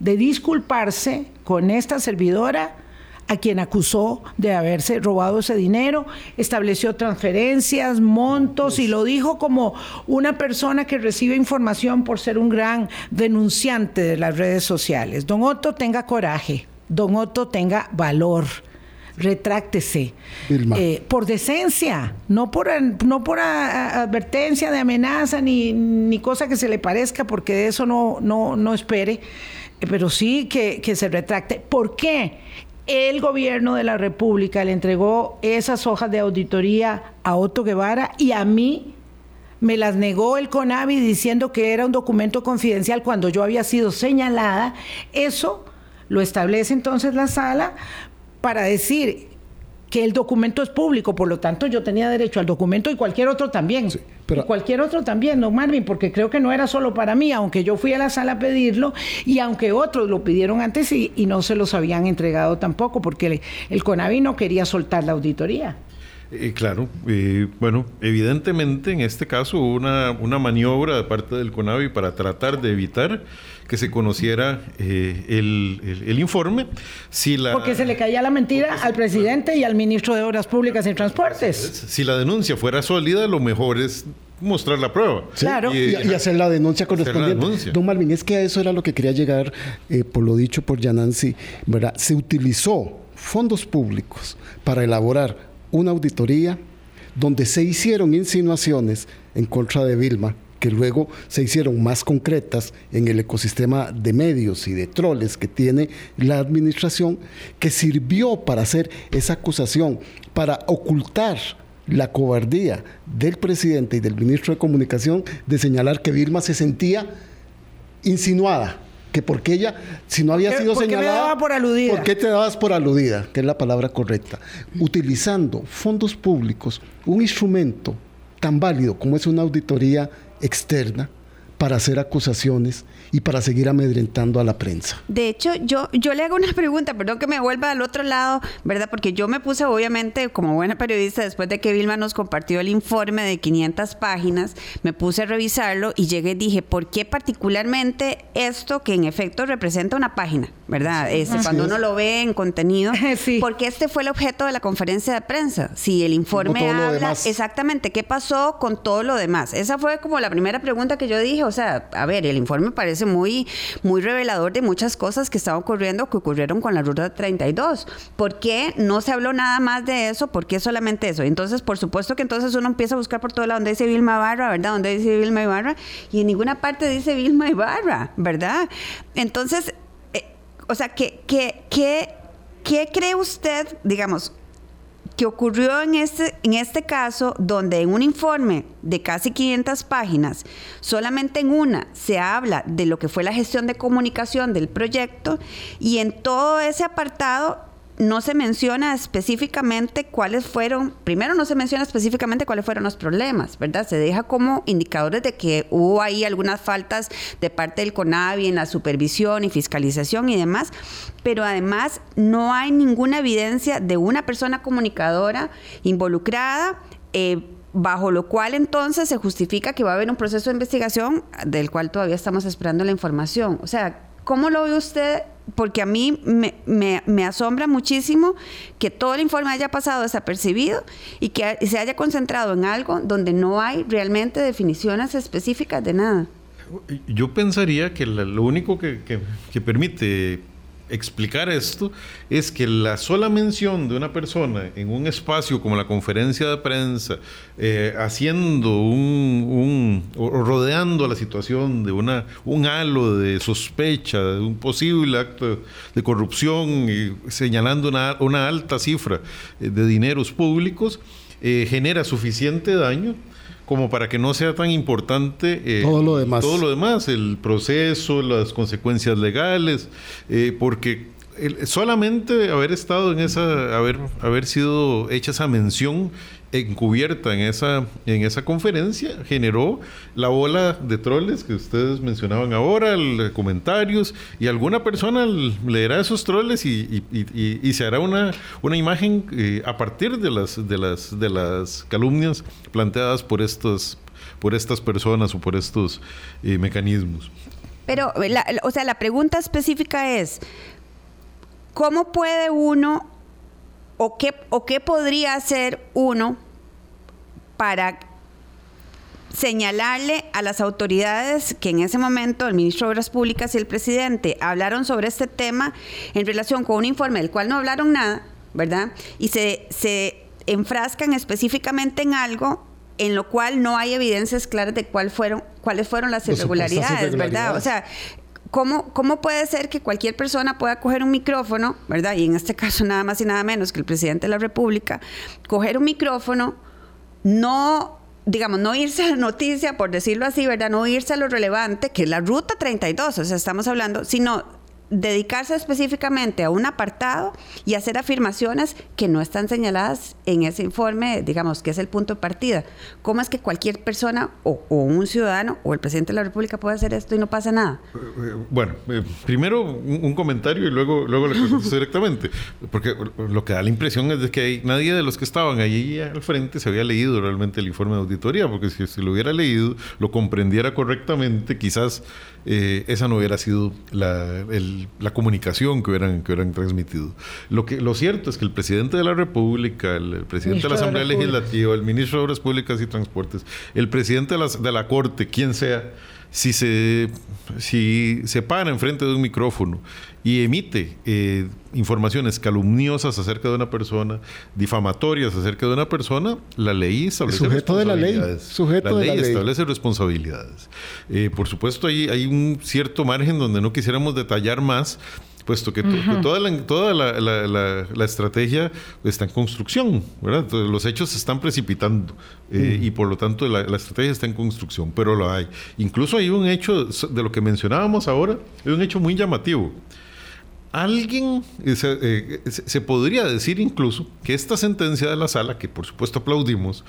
de disculparse con esta servidora a quien acusó de haberse robado ese dinero, estableció transferencias, montos y lo dijo como una persona que recibe información por ser un gran denunciante de las redes sociales. Don Otto tenga coraje, don Otto tenga valor retráctese. Eh, por decencia, no por, no por advertencia de amenaza ni, ni, cosa que se le parezca, porque de eso no, no, no espere pero sí que, se retracte. ¿Por qué? El gobierno de la República le entregó esas hojas de auditoría a Otto Guevara y a mí me las negó el CONAVI diciendo que era un documento confidencial cuando yo había sido señalada. Eso lo establece entonces la sala para decir que el documento es público, por lo tanto yo tenía derecho al documento y cualquier otro también. Pero, y cualquier otro también, no Marvin, porque creo que no era solo para mí, aunque yo fui a la sala a pedirlo y aunque otros lo pidieron antes y, no se los habían entregado tampoco, porque el, el CONAVI no quería soltar la auditoría. Eh, claro, eh, bueno, evidentemente en este caso hubo una, una maniobra de parte del CONAVI para tratar de evitar que se conociera eh, el, informe. Si la, porque se le caía la mentira al presidente y al ministro de Obras Públicas y Transportes. Si la denuncia fuera sólida, lo mejor es mostrar la prueba. Claro. Y, hacer la denuncia correspondiente. Don Malvin, es que a eso era lo que quería llegar, eh, por lo dicho por Yanansi, ¿verdad? Se utilizó fondos públicos para elaborar una auditoría donde se hicieron insinuaciones en contra de Vilma que luego se hicieron más concretas en el ecosistema de medios y de troles que tiene la administración, que sirvió para hacer esa acusación, para ocultar la cobardía del presidente y del ministro de Comunicación de señalar que Vilma se sentía insinuada que porque ella, si no había sido ¿Por qué me señalada, daba por aludida? ¿por qué te dabas por aludida? Que es la palabra correcta. Utilizando fondos públicos, un instrumento tan válido como es una auditoría externa para hacer acusaciones y para seguir amedrentando a la prensa. De hecho, yo, yo le hago una pregunta, perdón que me vuelva al otro lado, ¿verdad? Porque yo me puse, obviamente, como buena periodista, después de que Vilma nos compartió el informe de 500 páginas, me puse a revisarlo y llegué y dije, ¿por qué particularmente esto que en efecto representa una página, ¿verdad? Este, cuando uno lo ve en contenido, Sí. porque este fue el objeto de la conferencia de prensa. Si el informe habla exactamente qué pasó con todo lo demás. Esa fue como la primera pregunta que yo dije, o sea, a ver, el informe parece muy, muy revelador de muchas cosas que estaban ocurriendo, que ocurrieron con la Ruta 32. ¿Por qué no se habló nada más de eso? ¿Por qué solamente eso? Entonces, por supuesto que entonces uno empieza a buscar por todo lado donde dice Vilma Ibarra, ¿verdad? Donde dice Vilma Ibarra, y en ninguna parte dice Vilma Ibarra, ¿verdad? Entonces, o sea, ¿qué, qué, qué, qué cree usted, digamos, que ocurrió en este, en este caso, donde en un informe de casi 500 páginas, solamente en una se habla de lo que fue la gestión de comunicación del proyecto y en todo ese apartado no se menciona específicamente cuáles fueron, primero no se menciona específicamente cuáles fueron los problemas, ¿verdad? Se deja como indicadores de que hubo ahí algunas faltas de parte del CONAVI en la supervisión y fiscalización y demás, pero además no hay ninguna evidencia de una persona comunicadora involucrada. eh, bajo lo cual entonces se justifica que va a haber un proceso de investigación del cual todavía estamos esperando la información. O sea, ¿cómo lo ve usted? Porque a mí me, me- me asombra muchísimo que todo el informe haya pasado desapercibido y que se haya concentrado en algo donde no hay realmente definiciones específicas de nada. Yo pensaría que lo único que permite explicar esto es que la sola mención de una persona en un espacio como la conferencia de prensa, eh, haciendo un, o rodeando la situación de una, un halo de sospecha, de un posible acto de corrupción y señalando una, una alta cifra eh, de dineros públicos, eh, genera suficiente daño como para que no sea tan importante eh, Todo lo demás. todo lo demás, el proceso, las consecuencias legales, eh, porque el- solamente haber estado en esa, haber, haber sido hecha esa mención encubierta en esa, en esa conferencia generó la ola de troles que ustedes mencionaban ahora, el- comentarios, y alguna persona leerá esos troles y, y- y- y- se hará una, una imagen eh, a partir de las, de, las, de las calumnias planteadas por estos por estas personas o por estos eh, mecanismos. Pero, o sea, la pregunta específica es, ¿cómo puede uno o qué, o qué podría hacer uno para señalarle a las autoridades que en ese momento el ministro de Obras Públicas y el presidente hablaron sobre este tema en relación con un informe del cual no hablaron nada, ¿verdad? Y se, se enfrascan específicamente en algo en lo cual no hay evidencias claras de cuál fueron, cuáles fueron las De supuestas irregularidades, ¿verdad? O irregularidades. sea, ¿Cómo, ¿Cómo puede ser que cualquier persona pueda coger un micrófono, ¿verdad? Y en este caso nada más y nada menos que el presidente de la República, coger un micrófono, no, digamos, no irse a la noticia, por decirlo así, ¿verdad? No irse a lo relevante, que es la ruta 32, o sea, estamos hablando, sino dedicarse específicamente a un apartado y hacer afirmaciones que no están señaladas en ese informe, digamos, que es el punto de partida. ¿Cómo es que cualquier persona o, o un ciudadano o el presidente de la República puede hacer esto y no pasa nada? Eh, Bueno, eh, primero un, un comentario y luego, luego le contesto directamente, porque lo que da la impresión es de que hay- nadie de los que estaban allí al frente se había leído realmente el informe de auditoría, porque si se lo hubiera leído, lo comprendiera correctamente, quizás eh, esa no hubiera sido la, el- la comunicación que hubieran, que hubieran transmitido. Lo, que, lo cierto es que el presidente de la República, el, el presidente de la Asamblea. Legislativa, el ministro de Obras Públicas y Transportes, el presidente de la, de la Corte, quien sea, si se, si se para enfrente de un micrófono y emite eh, informaciones calumniosas acerca de una persona, difamatorias acerca de una persona, la ley establece sujeto de la ley. responsabilidades. Sujeto la de ley la ley. establece responsabilidades. Eh, por supuesto, hay, hay un cierto margen donde no quisiéramos detallar más, puesto que, to- que toda, la, toda la, la- la- la estrategia está en construcción, ¿verdad? Entonces, los hechos se están precipitando eh, y por lo tanto la, estrategia está en construcción, pero lo hay. Incluso hay un hecho de lo que mencionábamos ahora, hay un hecho muy llamativo. Alguien, eh, eh, se podría decir incluso que esta sentencia de la sala, que por supuesto aplaudimos,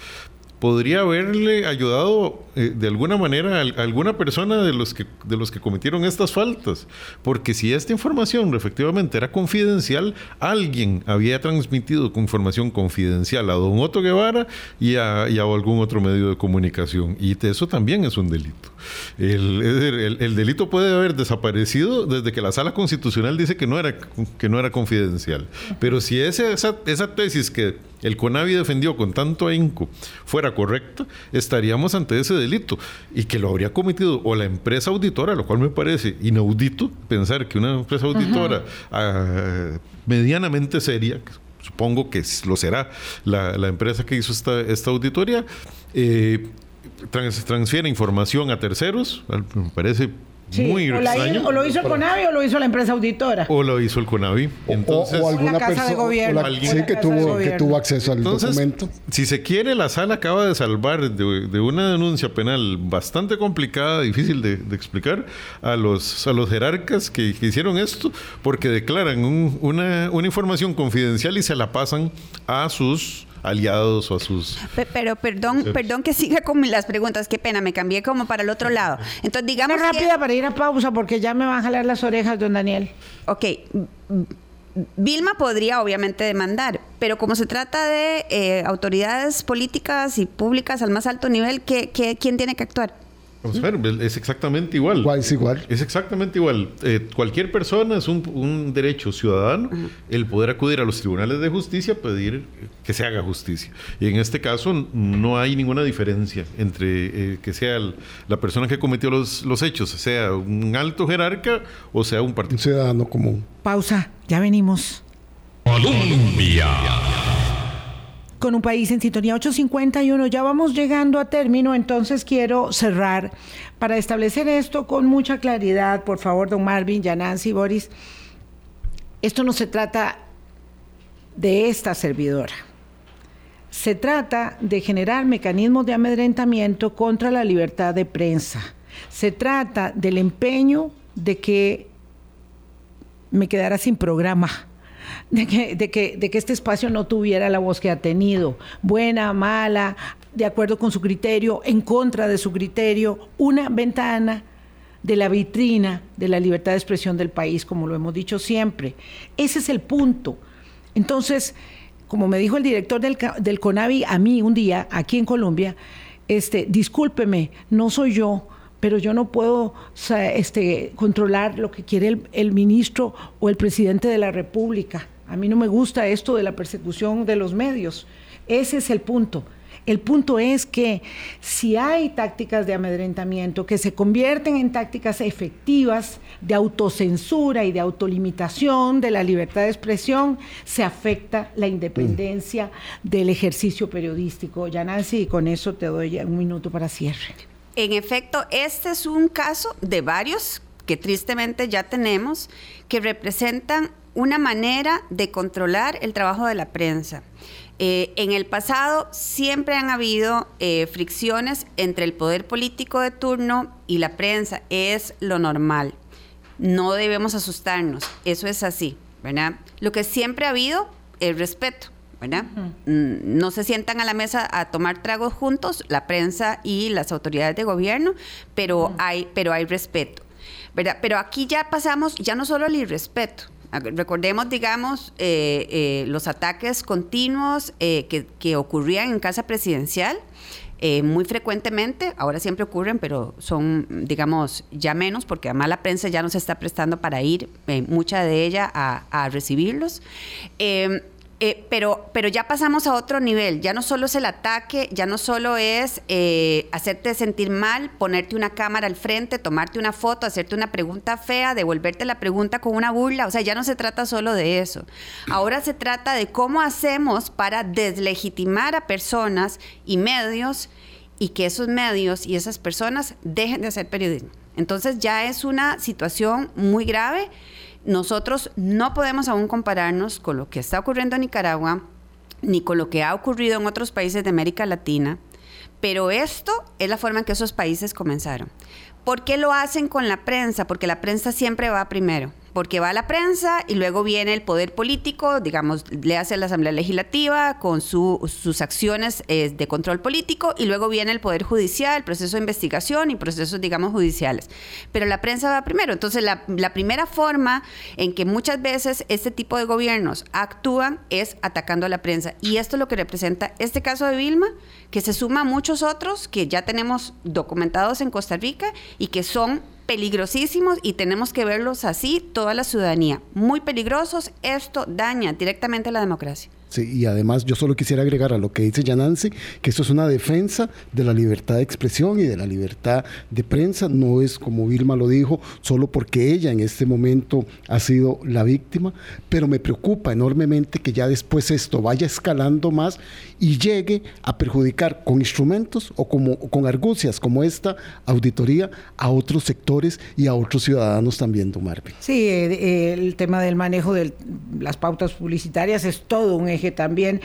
podría haberle ayudado eh, de alguna manera a, a alguna persona de los, que, de los que cometieron estas faltas. Porque si esta información efectivamente era confidencial, alguien había transmitido información confidencial a don Otto Guevara y a, y a algún otro medio de comunicación. Y eso también es un delito. El, el- el delito puede haber desaparecido desde que la sala constitucional dice que no era, que no era confidencial. Pero si ese- esa, esa tesis que el CONAVI defendió con tanto ahínco fuera correcta, estaríamos ante ese delito y que lo habría cometido o la empresa auditora, lo cual me parece inaudito pensar que una empresa auditora ah, medianamente seria, supongo que lo será la, la empresa que hizo esta, esta auditoría, eh, trans- transfiere información a terceros, me parece Sí, muy o, la extraño. hizo- o lo hizo el CONAVI o lo hizo la empresa auditora. O lo hizo el CONAVI. O- Entonces, o, alguna Casa de persona Gobierno. o la- Alguien- sí, que, Casa de tuvo, que tuvo acceso al Entonces, documento. si se quiere, la sala acaba de salvar de, de una denuncia penal bastante complicada, difícil de, de explicar, a los, a los jerarcas que, que hicieron esto, porque declaran un- una, una información confidencial y se la pasan a sus aliados o a sus... Pe- Pero perdón, perdón que siga con las preguntas, qué pena, me cambié como para el otro lado. Entonces, Una digamos que, rápida para ir a pausa porque ya me van a jalar las orejas, don Daniel. ok, Vilma podría obviamente demandar, pero como se trata de eh, autoridades políticas y públicas al más alto nivel, ¿qué, qué- quién tiene que actuar? Vamos a ver, es exactamente igual. Igual, es igual. Es exactamente igual. Eh, cualquier persona es un, un derecho ciudadano el poder acudir a los tribunales de justicia a pedir que se haga justicia. Y en este caso no hay ninguna diferencia entre eh, que sea el- la persona que cometió los, los hechos, sea un alto jerarca o sea un Un partido. ciudadano común. Pausa, ya venimos. Colombia. Con un país en sintonía 851. Ya vamos llegando a término, entonces quiero cerrar para establecer esto con mucha claridad. Por favor, don Marvin, ya Nancy, Boris. Esto no se trata de esta servidora. Se trata de generar mecanismos de amedrentamiento contra la libertad de prensa. Se trata del empeño de que me quedara sin programa, de que, de, que, este espacio no tuviera la voz que ha tenido, buena, mala, de acuerdo con su criterio, en contra de su criterio, una ventana de la vitrina de la libertad de expresión del país, como lo hemos dicho siempre. Ese es el punto. Entonces, como me dijo el director del, del CONAVI a mí un día, aquí en Colombia, este, discúlpeme, no soy yo, pero yo no puedo este, controlar lo que quiere el, ministro o el presidente de la República. A mí no me gusta esto de la persecución de los medios. Ese es el punto. El punto es que si hay tácticas de amedrentamiento que se convierten en tácticas efectivas de autocensura y de autolimitación de la libertad de expresión, se afecta la independencia del ejercicio periodístico. Ya Nancy, y con eso te doy un minuto para cierre. En efecto, este es un caso de varios que tristemente ya tenemos que representan una manera de controlar el trabajo de la prensa. Eh, en el pasado siempre han habido eh, fricciones entre el poder político de turno y la prensa. Es lo normal. No debemos asustarnos. Eso es así, ¿verdad? Lo que siempre ha habido es respeto. ¿Verdad? Mm, No se sientan a la mesa a tomar tragos juntos, la prensa y las autoridades de gobierno, pero, hay, pero hay respeto. ¿verdad? Pero aquí ya pasamos, ya no solo el irrespeto. Recordemos, digamos, eh, eh, los ataques continuos eh, que, que ocurrían en casa presidencial. eh, muy frecuentemente, ahora siempre ocurren, pero son, digamos, ya menos, porque además la prensa ya no se está prestando para ir, eh, mucha de ella, a, a recibirlos. Eh, pero, pero ya pasamos a otro nivel. Ya no solo es el ataque, ya no solo es eh, hacerte sentir mal, ponerte una cámara al frente, tomarte una foto, hacerte una pregunta fea, devolverte la pregunta con una burla. O sea, ya no se trata solo de eso. Ahora se trata de cómo hacemos para deslegitimar a personas y medios y que esos medios y esas personas dejen de hacer periodismo. Entonces ya es una situación muy grave nosotros no podemos aún compararnos con lo que está ocurriendo en Nicaragua ni con lo que ha ocurrido en otros países de América Latina, pero esto es la forma en que esos países comenzaron. ¿Por qué lo hacen con la prensa? Porque la prensa siempre va primero porque va a la prensa y luego viene el poder político, digamos, le hace la Asamblea Legislativa con sus acciones eh, de control político y luego viene el poder judicial, el proceso de investigación y procesos, digamos, judiciales. Pero la prensa va primero. Entonces, la, la primera forma en que muchas veces este tipo de gobiernos actúan es atacando a la prensa. Y esto es lo que representa este caso de Vilma, que se suma a muchos otros que ya tenemos documentados en Costa Rica y que son peligrosísimos y tenemos que verlos así toda la ciudadanía. Muy peligrosos, esto daña directamente la democracia. Sí, y además yo solo quisiera agregar a lo que dice Yanansi, que esto es una defensa de la libertad de expresión y de la libertad de prensa, no es como Vilma lo dijo, solo porque ella en este momento ha sido la víctima, pero me preocupa enormemente que ya después esto vaya escalando más y llegue a perjudicar con instrumentos o como, con argucias como esta auditoría a otros sectores y a otros ciudadanos también, don Marvin. Sí, eh, el tema del manejo de las pautas publicitarias es todo un también.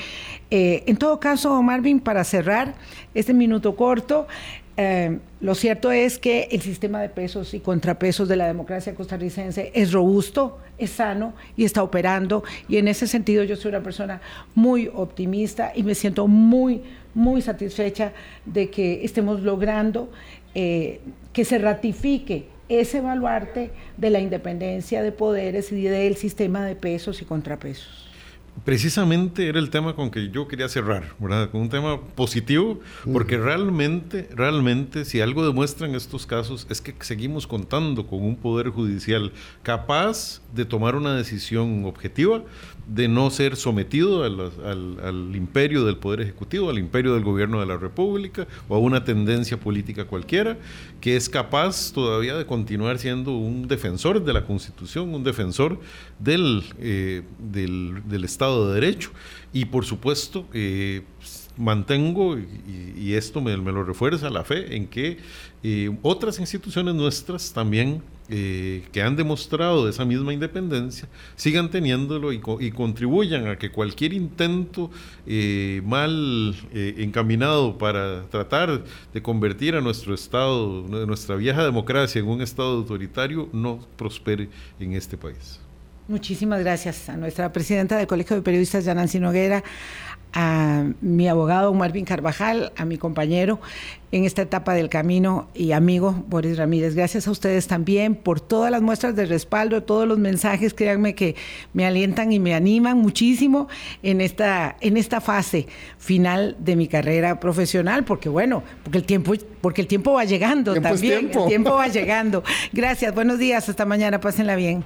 Eh, en todo caso, Marvin, para cerrar este minuto corto, eh, lo cierto es que el sistema de pesos y contrapesos de la democracia costarricense es robusto, es sano y está operando. Y en ese sentido yo soy una persona muy optimista y me siento muy, muy satisfecha de que estemos logrando eh, que se ratifique ese baluarte de la independencia de poderes y del sistema de pesos y contrapesos precisamente era el tema con que yo quería cerrar, ¿verdad? Con un tema positivo, porque realmente, realmente, si algo demuestran estos casos es que seguimos contando con un poder judicial capaz de tomar una decisión objetiva, de no ser sometido al, imperio del Poder Ejecutivo, al imperio del Gobierno de la República o a una tendencia política cualquiera, que es capaz todavía de continuar siendo un defensor de la Constitución, un defensor del, eh, del, Estado de Derecho y por supuesto eh, mantengo, y, esto me, lo refuerza, la fe en que eh, otras instituciones nuestras también eh, que han demostrado esa misma independencia sigan teniéndolo y, contribuyan a que cualquier intento mal encaminado para tratar de convertir a nuestro Estado, nuestra vieja democracia en un Estado autoritario, no prospere en este país. Muchísimas gracias a nuestra presidenta del Colegio de Periodistas, Yanancy Noguera, a mi abogado Marvin Carvajal, a mi compañero en esta etapa del camino y amigo Boris Ramírez. Gracias a ustedes también por todas las muestras de respaldo, todos los mensajes, créanme que me alientan y me animan muchísimo en esta, en esta fase final de mi carrera profesional, porque bueno, porque el tiempo, porque el tiempo va llegando también, el tiempo va llegando. Gracias, buenos días, hasta mañana, pásenla bien.